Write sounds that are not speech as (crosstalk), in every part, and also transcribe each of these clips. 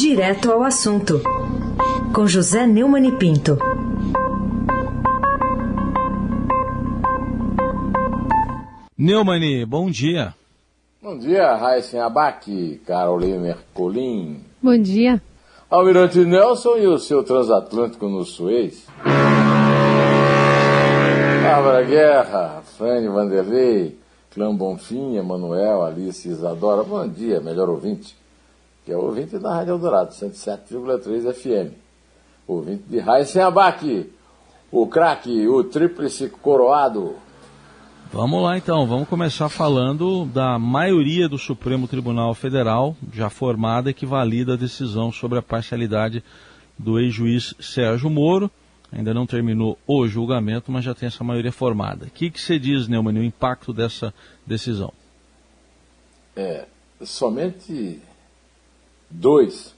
Direto ao assunto, com José Neumann e Pinto. Neumani, bom dia. Bom dia, Raíssen Abac, Carolina Ercolim. Bom dia. Almirante Nelson e o seu transatlântico no Suez. Bárbara Guerra, Frane Vanderlei, Clã Bonfim, Emanuel, Alice Isadora. Bom dia, melhor ouvinte, que é o ouvinte da Rádio Eldorado, 107,3 FM. Ouvinte de Raíssen Abac, o craque, o tríplice coroado. Vamos lá então, vamos começar falando da maioria do Supremo Tribunal Federal, já formada, que valida a decisão sobre a parcialidade do ex-juiz Sérgio Moro. Ainda não terminou o julgamento, mas já tem essa maioria formada. O que, que você diz, Neumann, o impacto dessa decisão? É, somente dois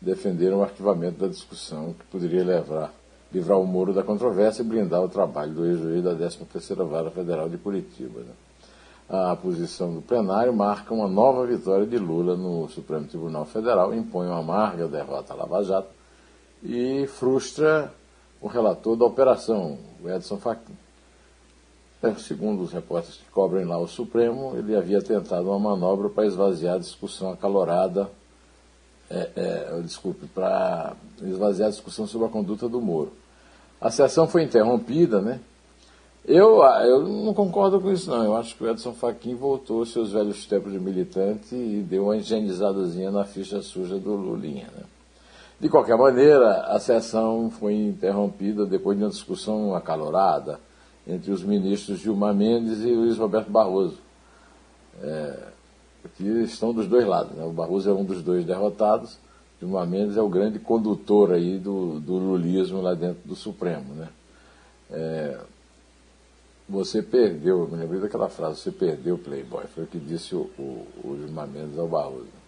defenderam o arquivamento da discussão que poderia levar livrar o Moro da controvérsia e blindar o trabalho do ex-juiz da 13ª Vara Federal de Curitiba. Né? A posição do plenário marca uma nova vitória de Lula no Supremo Tribunal Federal, impõe uma amarga derrota à Lava Jato e frustra o relator da operação, o Edson Fachin. É, segundo os repórteres que cobrem lá o Supremo, ele havia tentado uma manobra para esvaziar a discussão acalorada é, é, desculpe, para esvaziar a discussão sobre a conduta do Moro. A sessão foi interrompida, né? Eu, eu não concordo com isso, não. Eu acho que o Edson Fachin voltou aos seus velhos tempos de militante e deu uma higienizadazinha na ficha suja do Lulinha, né? De qualquer maneira, a sessão foi interrompida depois de uma discussão acalorada entre os ministros Gilmar Mendes e Luiz Roberto Barroso. É, que estão dos dois lados. Né? O Barroso é um dos dois derrotados, Gilmar Mendes é o grande condutor aí do, do lulismo lá dentro do Supremo. Né? É, você perdeu, eu me lembrei daquela frase, você perdeu o Playboy, foi o que disse o, o, o Gilmar Mendes ao Barroso.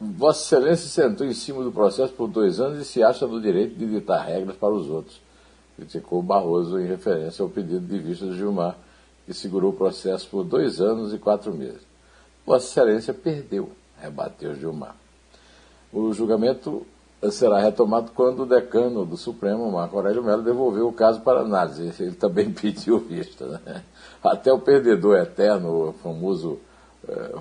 Vossa Excelência sentou em cima do processo por dois anos e se acha no direito de ditar regras para os outros. Criticou Barroso em referência ao pedido de vista do Gilmar, que segurou o processo por dois anos e quatro meses. Vossa Excelência perdeu, rebateu Gilmar. O julgamento será retomado quando o decano do Supremo, Marco Aurélio Mello, devolveu o caso para análise. Ele também (laughs) pediu vista. Né? Até o perdedor eterno, o famoso eh,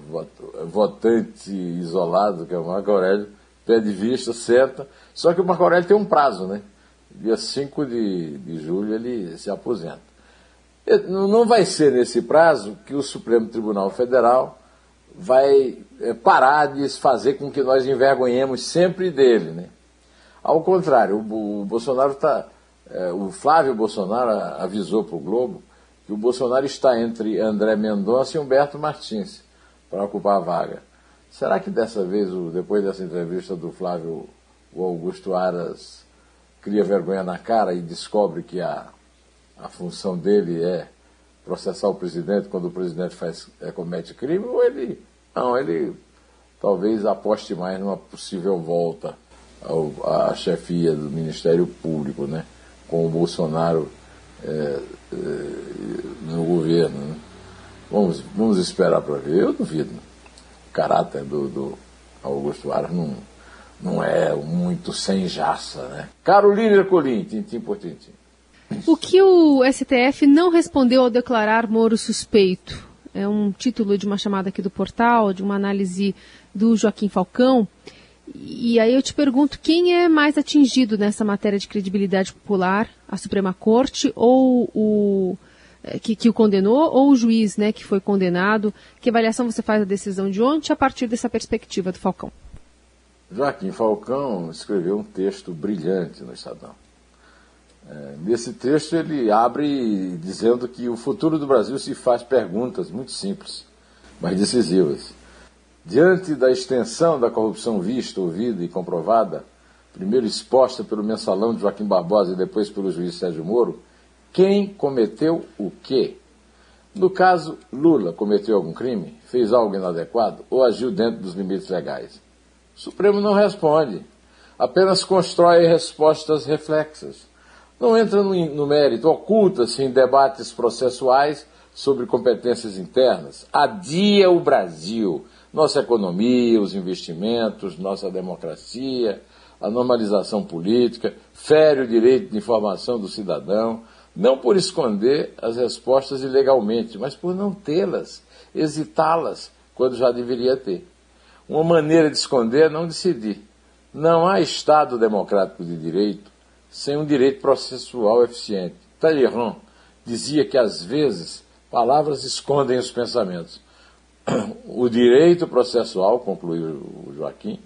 votante isolado, que é o Marco Aurélio, pede vista, senta. Só que o Marco Aurélio tem um prazo, né? Dia 5 de, de julho ele se aposenta. Não vai ser nesse prazo que o Supremo Tribunal Federal vai é, parar de fazer com que nós envergonhemos sempre dele. Né? Ao contrário, o, Bolsonaro está. É, o Flávio Bolsonaro avisou para o Globo que o Bolsonaro está entre André Mendonça e Humberto Martins para ocupar a vaga. Será que dessa vez, depois dessa entrevista do Flávio, o Augusto Aras cria vergonha na cara e descobre que a, a função dele é processar o presidente quando o presidente faz, é, comete crime, ou ele. Não, ele talvez aposte mais numa possível volta ao, à chefia do Ministério Público, né? Com o Bolsonaro é, é, no governo. Né? Vamos, vamos esperar para ver. Eu duvido. O caráter do, do Augusto Aras não, não é muito sem jaça, né? Carolina Ercolim, tintim por tintim. O que o STF não respondeu ao declarar Moro suspeito? É um título de uma chamada aqui do portal, de uma análise do Joaquim Falcão. E aí eu te pergunto, quem é mais atingido nessa matéria de credibilidade popular? A Suprema Corte ou o é, que, que, o condenou ou o juiz né, que foi condenado? Que avaliação você faz da decisão de ontem a partir dessa perspectiva do Falcão? Joaquim Falcão escreveu um texto brilhante no Estadão. É, nesse texto ele abre dizendo que o futuro do Brasil se faz perguntas muito simples, mas decisivas. Diante da extensão da corrupção vista, ouvida e comprovada, primeiro exposta pelo mensalão de Joaquim Barbosa e depois pelo juiz Sérgio Moro, quem cometeu o quê? No caso, Lula cometeu algum crime, fez algo inadequado ou agiu dentro dos limites legais? O Supremo não responde, apenas constrói respostas reflexas não entra no, mérito, oculta-se em debates processuais sobre competências internas, adia o Brasil, nossa economia, os investimentos, nossa democracia, a normalização política, fere o direito de informação do cidadão, não por esconder as respostas ilegalmente, mas por não tê-las, hesitá-las, quando já deveria ter. Uma maneira de esconder é não decidir. Não há Estado democrático de direito sem um direito processual eficiente. Talleyrand dizia que, às vezes, palavras escondem os pensamentos. (coughs) O direito processual, concluiu o Joaquim,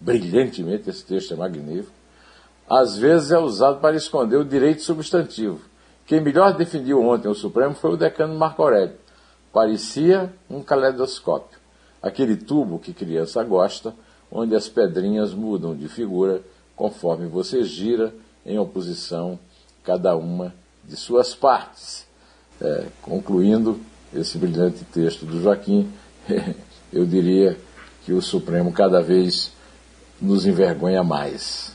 brilhantemente, esse texto é magnífico, às vezes é usado para esconder o direito substantivo. Quem melhor definiu ontem o Supremo foi o decano Marco Aurélio. Parecia um caleidoscópio, aquele tubo que criança gosta, onde as pedrinhas mudam de figura conforme você gira em oposição cada uma de suas partes. É, concluindo esse brilhante texto do Joaquim, (laughs) eu diria que o Supremo cada vez nos envergonha mais.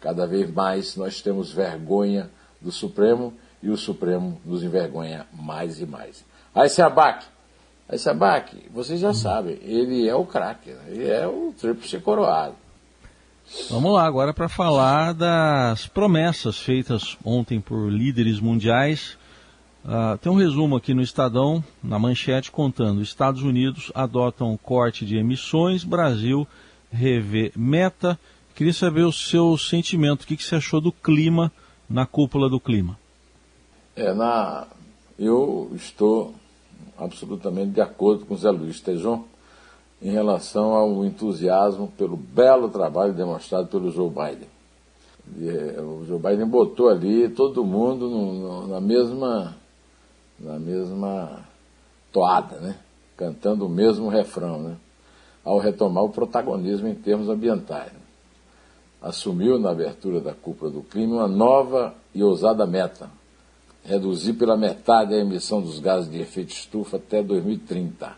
Cada vez mais nós temos vergonha do Supremo e o Supremo nos envergonha mais e mais. Aí se abaque. Aí se abaque, vocês já sabem, ele é o craque, ele é o tríplice coroado. Vamos lá agora para falar das promessas feitas ontem por líderes mundiais. Uh, tem um resumo aqui no Estadão, na manchete, contando: Estados Unidos adotam corte de emissões, Brasil revê meta. Queria saber o seu sentimento, o que, que você achou do clima na cúpula do clima? É, na... Eu estou absolutamente de acordo com Zé Luiz Tejon em relação ao entusiasmo pelo belo trabalho demonstrado pelo Joe Biden. É, o Joe Biden botou ali todo mundo no, no, na mesma na mesma toada, né? cantando o mesmo refrão, né? ao retomar o protagonismo em termos ambientais. Né? Assumiu na abertura da cúpula do clima uma nova e ousada meta, reduzir pela metade a emissão dos gases de efeito estufa até 2030.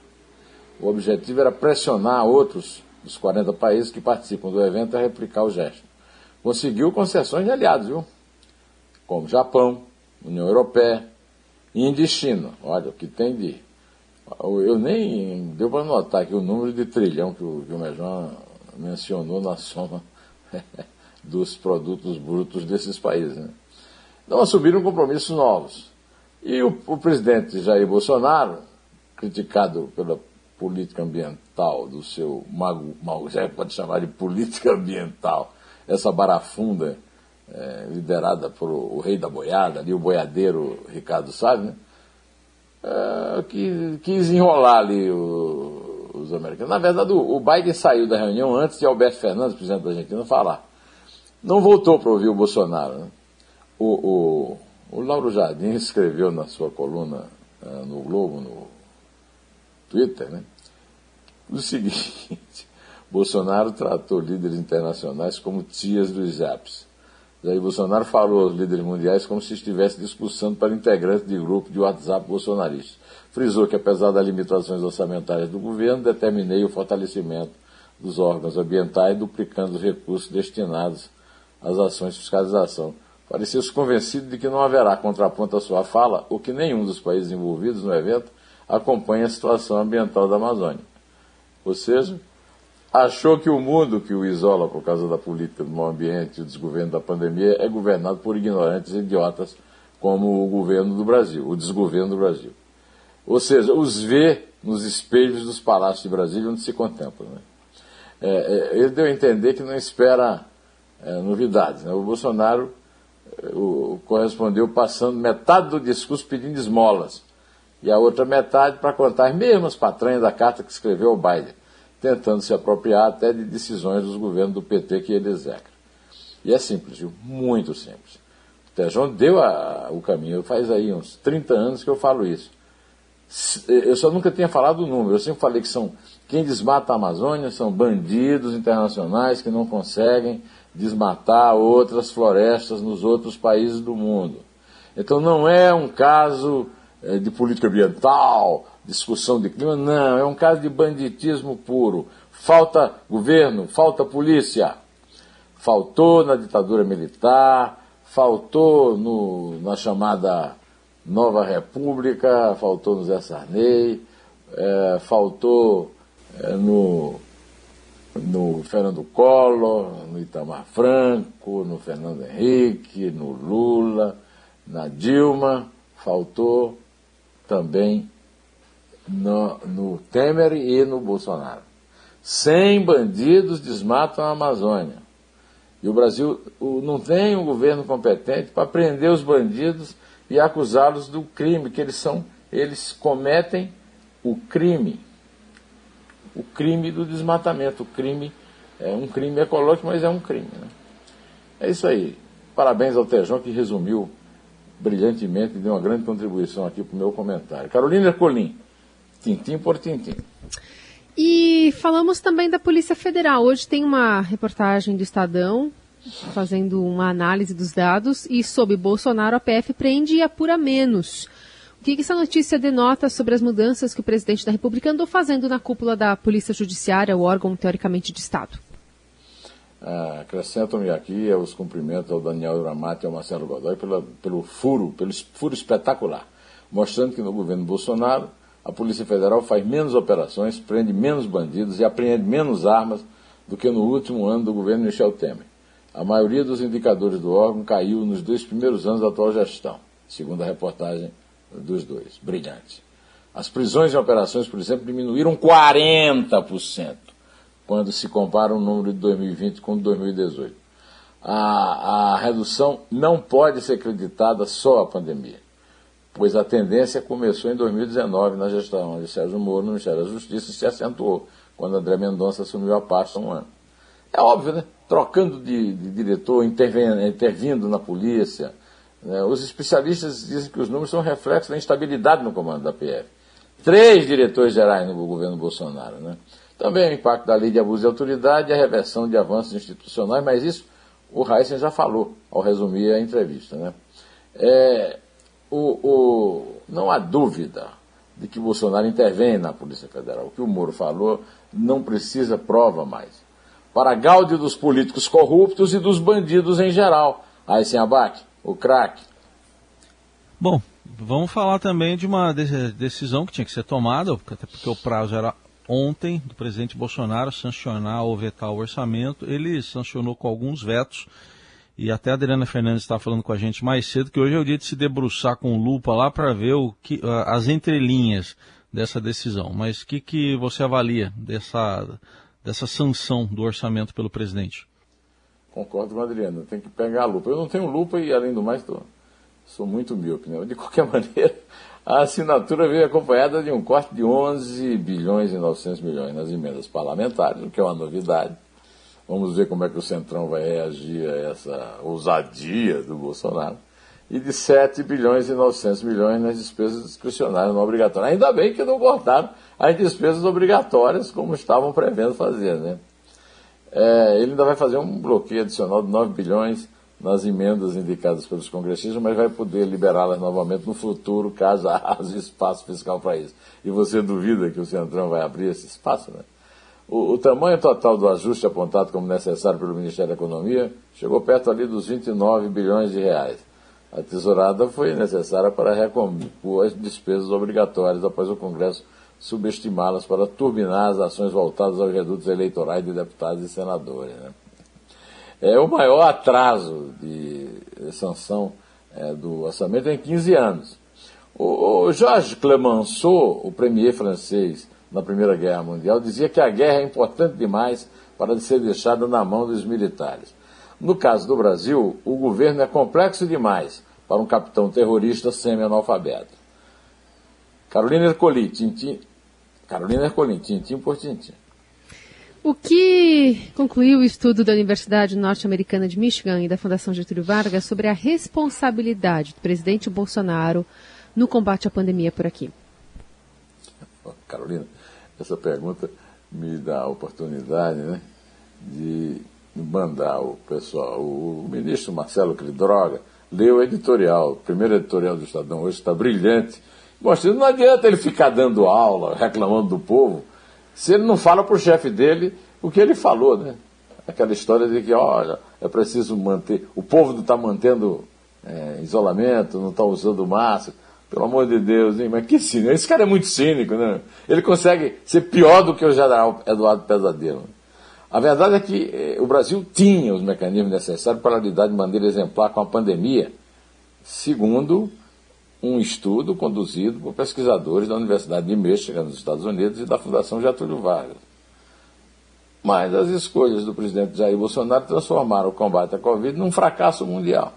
O objetivo era pressionar outros dos 40 países que participam do evento a replicar o gesto. Conseguiu concessões de aliados, viu? Como Japão, União Europeia, Índia e China. Olha, o que tem de. Eu nem deu para notar aqui o número de trilhão que o, que mencionou na soma (laughs) dos produtos brutos desses países. Né? Então assumiram compromissos novos. E o, o presidente Jair Bolsonaro, criticado pela política ambiental do seu mago, já pode chamar de política (laughs) ambiental, essa barafunda é, liderada por o, rei da boiada, ali, o boiadeiro Ricardo Salles, né? É, que quis enrolar ali o, os americanos. Na verdade, o, o Biden saiu da reunião antes de Alberto Fernandes, presidente da Argentina, falar. Não voltou para ouvir o Bolsonaro. Né? O, o, o, Lauro Jardim escreveu na sua coluna uh, no Globo, no Twitter, né? o seguinte: (laughs) Bolsonaro tratou líderes internacionais como tias dos apps. Jair Bolsonaro falou aos líderes mundiais como se estivesse discussando para integrantes de grupo de WhatsApp bolsonaristas. Frisou que, apesar das limitações orçamentárias do governo, determinei o fortalecimento dos órgãos ambientais, duplicando os recursos destinados às ações de fiscalização. Parecia-se convencido de que não haverá contraponto à sua fala ou que nenhum dos países envolvidos no evento acompanhe a situação ambiental da Amazônia. Ou seja, achou que o mundo que o isola por causa da política do meio ambiente e o desgoverno da pandemia é governado por ignorantes e idiotas como o governo do Brasil, o desgoverno do Brasil. Ou seja, os vê nos espelhos dos palácios de Brasília onde se contempla. Né? É, é, ele deu a entender que não espera é, novidades. Né? O Bolsonaro o, correspondeu passando metade do discurso pedindo esmolas e a outra metade para contar as mesmas patranhas da carta que escreveu ao Biden tentando se apropriar até de decisões dos governos do PT que ele execra. E é simples, viu? muito simples. O Tejon deu a, o caminho, faz aí uns 30 anos que eu falo isso. Eu só nunca tinha falado o número, eu sempre falei que são quem desmata a Amazônia são bandidos internacionais que não conseguem desmatar outras florestas nos outros países do mundo. Então não é um caso eh, de política ambiental, discussão de clima, não, é um caso de banditismo puro. Falta governo, falta polícia. Faltou na ditadura militar, faltou no, na chamada Nova República, faltou no Zé Sarney, é, faltou é, no, no Fernando Collor, no Itamar Franco, no Fernando Henrique, no Lula, na Dilma, faltou também no, no Temer e no Bolsonaro. Sem bandidos desmatam a Amazônia. E o Brasil não tem um governo competente para prender os bandidos e acusá-los do crime, que eles são, eles cometem o crime. O crime do desmatamento. O crime é um crime ecológico, mas é um crime. Né? É isso aí. Parabéns ao Tejão que resumiu brilhantemente e deu uma grande contribuição aqui para o meu comentário. Carolina Ercolim, tintim por tintim. E falamos também da Polícia Federal. Hoje tem uma reportagem do Estadão fazendo uma análise dos dados e sob Bolsonaro a PF prende e apura menos. O que, essa notícia denota sobre as mudanças que o presidente da República andou fazendo na cúpula da Polícia Judiciária, o órgão teoricamente de Estado? Ah, Acrescentam-me aqui os cumprimentos ao Daniel Uramati e ao Marcelo Godoy pelo furo, pelo furo espetacular, mostrando que no governo Bolsonaro a Polícia Federal faz menos operações, prende menos bandidos e apreende menos armas do que no último ano do governo Michel Temer. A maioria dos indicadores do órgão caiu nos dois primeiros anos da atual gestão, segundo a reportagem dos dois. Brilhante. As prisões em operações, por exemplo, diminuíram 40% quando se compara o número de 2020 com 2018. A, a redução não pode ser creditada só à pandemia, pois a tendência começou em 2019 na gestão de Sérgio Moro no Ministério da Justiça e se acentuou quando André Mendonça assumiu a pasta um ano. É óbvio, né? Trocando de, de diretor, intervindo na polícia? Os especialistas dizem que os números são reflexos da instabilidade no comando da PF. Três diretores gerais no governo Bolsonaro. Né? Também o impacto da lei de abuso de autoridade e a reversão de avanços institucionais, mas isso o Heisen já falou ao resumir a entrevista. Né? É, o, o, não há dúvida de que Bolsonaro intervém na Polícia Federal. O que o Moro falou não precisa prova mais. Para gáudio dos políticos corruptos e dos bandidos em geral. Aí sem abate o craque. Bom, vamos falar também de uma decisão que tinha que ser tomada, até porque o prazo era ontem, do presidente Bolsonaro sancionar ou vetar o orçamento. Ele sancionou com alguns vetos. E até a Adriana Fernandes estava falando com a gente mais cedo que hoje é o dia de se debruçar com lupa lá para ver o que, as entrelinhas dessa decisão. Mas o que, que você avalia dessa, dessa sanção do orçamento pelo presidente? Concordo com a Adriana, tem que pegar a lupa. Eu não tenho lupa e, além do mais, tô, sou muito míope. Né? De qualquer (laughs) maneira, a assinatura veio acompanhada de um corte de 11 bilhões e 900 milhões nas emendas parlamentares, o que é uma novidade. Vamos ver como é que o Centrão vai reagir a essa ousadia do Bolsonaro. E de 7 bilhões e 900 milhões nas despesas discricionárias não obrigatórias. Ainda bem que não cortaram as despesas obrigatórias como estavam prevendo fazer, né? É, ele ainda vai fazer um bloqueio adicional de 9 bilhões nas emendas indicadas pelos congressistas, mas vai poder liberá-las novamente no futuro, caso (laughs) haja espaço fiscal para isso. E você duvida que o Centrão vai abrir esse espaço, né? O, o, tamanho total do ajuste apontado como necessário pelo Ministério da Economia chegou perto ali dos 29 bilhões de reais. A tesourada foi necessária para recompor as despesas obrigatórias após o Congresso subestimá-las para turbinar as ações voltadas aos redutos eleitorais de deputados e senadores. Né? É o maior atraso de sanção é, do orçamento em 15 anos. O, o Georges Clemenceau, o premier francês na Primeira Guerra Mundial, dizia que a guerra é importante demais para ser deixada na mão dos militares. No caso do Brasil, o governo é complexo demais para um capitão terrorista semi-analfabeto. Carolina Ercoli, Tintin, Carolina Ercolim, tintim por tintim. O que concluiu o estudo da Universidade Norte-Americana de Michigan e da Fundação Getúlio Vargas sobre a responsabilidade do presidente Bolsonaro no combate à pandemia por aqui? Carolina, essa pergunta me dá a oportunidade né, de mandar o pessoal, o, ministro Marcelo Clidroga, leu o editorial, o primeiro editorial do Estadão hoje está brilhante, Mostrando não adianta ele ficar dando aula, reclamando do povo, se ele não fala para o chefe dele o que ele falou, né? Aquela história de que, olha, é preciso manter, o povo não está mantendo é, isolamento, não está usando máscara. Pelo amor de Deus, hein? Mas que cínico. Esse cara é muito cínico, né? Ele consegue ser pior do que o general Eduardo Pesadelo. A verdade é que eh, o Brasil tinha os mecanismos necessários para lidar de maneira exemplar com a pandemia, segundo um estudo conduzido por pesquisadores da Universidade de Michigan, nos Estados Unidos, e da Fundação Getúlio Vargas. Mas as escolhas do presidente Jair Bolsonaro transformaram o combate à Covid num fracasso mundial.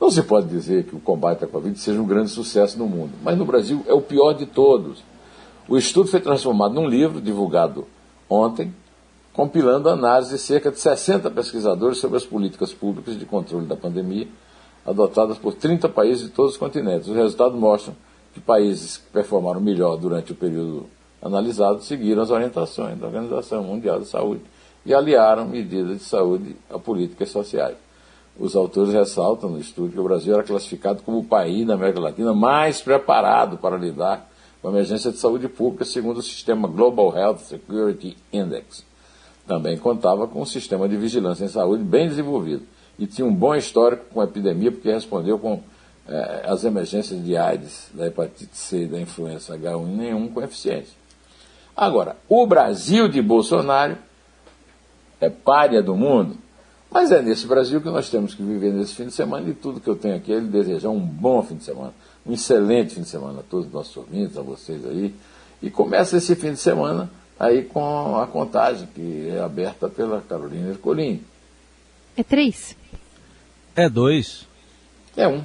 Não se pode dizer que o combate à Covid seja um grande sucesso no mundo, mas no Brasil é o pior de todos. O estudo foi transformado num livro divulgado ontem, compilando análise de cerca de 60 pesquisadores sobre as políticas públicas de controle da pandemia adotadas por 30 países de todos os continentes. Os resultados mostram que países que performaram melhor durante o período analisado seguiram as orientações da Organização Mundial de Saúde e aliaram medidas de saúde a políticas sociais. Os autores ressaltam no estudo que o Brasil era classificado como o país da América Latina mais preparado para lidar com a emergência de saúde pública, segundo o sistema Global Health Security Index. Também contava com um sistema de vigilância em saúde bem desenvolvido e tinha um bom histórico com a epidemia, porque respondeu com eh, as emergências de AIDS, da hepatite C da influenza H1N1 com eficiência. Agora, o Brasil de Bolsonaro é párea do mundo, mas é nesse Brasil que nós temos que viver nesse fim de semana e tudo que eu tenho aqui é lhe desejar um bom fim de semana, um excelente fim de semana a todos os nossos ouvintes, a vocês aí. E começa esse fim de semana aí com a contagem que é aberta pela Carolina Ercolim. É três? É dois. É um.